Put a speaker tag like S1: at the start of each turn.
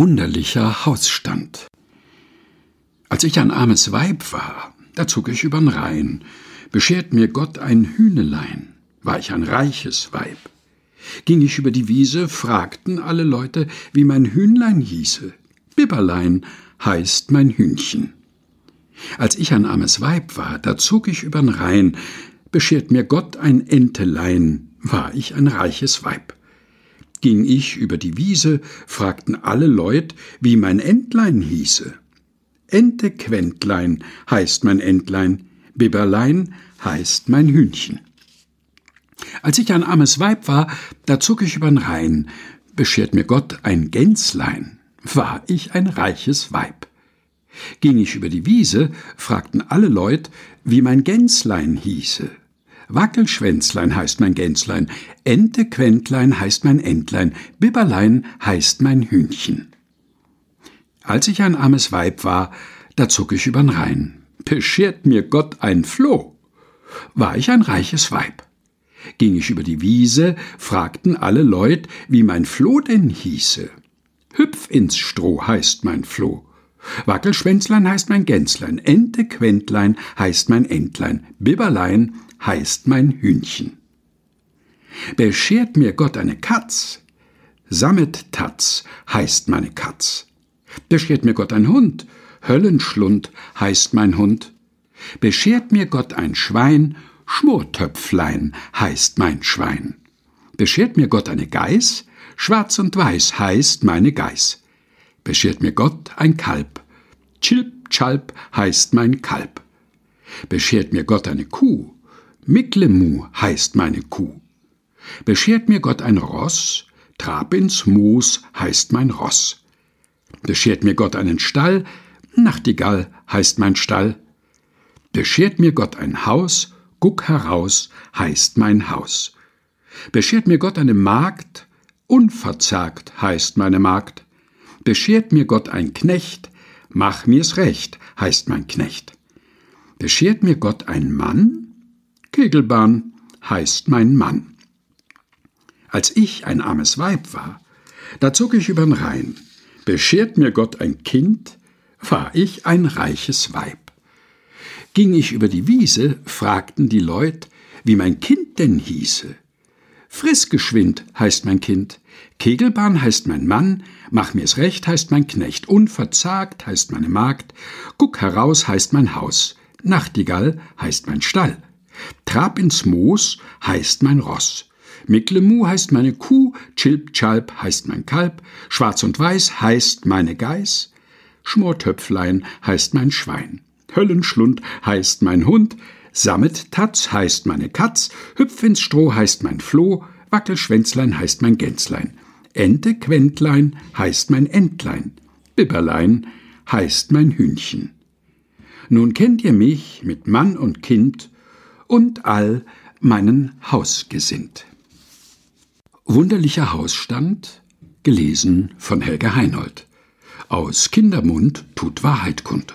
S1: Wunderlicher Hausstand. Als ich ein armes Weib war, da zog ich übern Rhein, beschert mir Gott ein Hühnelein, war ich ein reiches Weib. Ging ich über die Wiese, fragten alle Leute, wie mein Hühnlein hieße. Bibberlein heißt mein Hühnchen. Als ich ein armes Weib war, da zog ich übern Rhein, beschert mir Gott ein Entelein, war ich ein reiches Weib. Ging ich über die Wiese, fragten alle Leut, wie mein Entlein hieße. Ente Quentlein heißt mein Entlein, Bibberlein heißt mein Hühnchen. Als ich ein armes Weib war, da zog ich übern Rhein, beschert mir Gott ein Gänslein, war ich ein reiches Weib. Ging ich über die Wiese, fragten alle Leut, wie mein Gänslein hieße. Wackelschwänzlein heißt mein Gänslein, Ente Quentlein heißt mein Entlein, Bibberlein heißt mein Hühnchen. Als ich ein armes Weib war, da zog ich übern Rhein. Beschert mir Gott ein Floh. War ich ein reiches Weib. Ging ich über die Wiese, fragten alle Leut, wie mein Floh denn hieße. Hüpf ins Stroh heißt mein Floh. Wackelschwänzlein heißt mein Gänslein, Ente Quentlein heißt mein Entlein, Bibberlein heißt mein Hühnchen. Beschert mir Gott eine Katz, Sammettatz heißt meine Katz. Beschert mir Gott ein Hund, Höllenschlund heißt mein Hund. Beschert mir Gott ein Schwein, Schmortöpflein heißt mein Schwein. Beschert mir Gott eine Geiß, Schwarz und Weiß heißt meine Geiß. Beschert mir Gott ein Kalb, Chilp, Chalp heißt mein Kalb. Beschert mir Gott eine Kuh, Micklemu heißt meine Kuh. Beschert mir Gott ein Ross, Trab ins Moos heißt mein Ross. Beschert mir Gott einen Stall, Nachtigall heißt mein Stall. Beschert mir Gott ein Haus, Guck heraus heißt mein Haus. Beschert mir Gott eine Magd, unverzagt heißt meine Magd. Beschert mir Gott ein Knecht, mach mir's recht heißt mein Knecht. Beschert mir Gott ein Mann, Kegelbahn heißt mein Mann. Als ich ein armes Weib war, da zog ich übern Rhein. Beschert mir Gott ein Kind, war ich ein reiches Weib. Ging ich über die Wiese, fragten die Leut, wie mein Kind denn hieße. Frissgeschwind heißt mein Kind, Kegelbahn heißt mein Mann, Mach mir's recht heißt mein Knecht, Unverzagt heißt meine Magd, Guck heraus heißt mein Haus, Nachtigall heißt mein Stall. Trab ins Moos heißt mein Ross. Micklemu heißt meine Kuh, Chilp Chalp heißt mein Kalb, Schwarz und Weiß heißt meine Geiß, Schmortöpflein heißt mein Schwein, Höllenschlund heißt mein Hund, Sammettatz heißt meine Katz, Hüpf ins Stroh heißt mein Floh, Wackelschwänzlein heißt mein Gänslein, Ente Quentlein heißt mein Entlein, Bibberlein heißt mein Hühnchen. Nun kennt ihr mich mit Mann und Kind und all meinen Hausgesinnt. Wunderlicher Hausstand, gelesen von Helga Heinold. Aus Kindermund tut Wahrheit kund.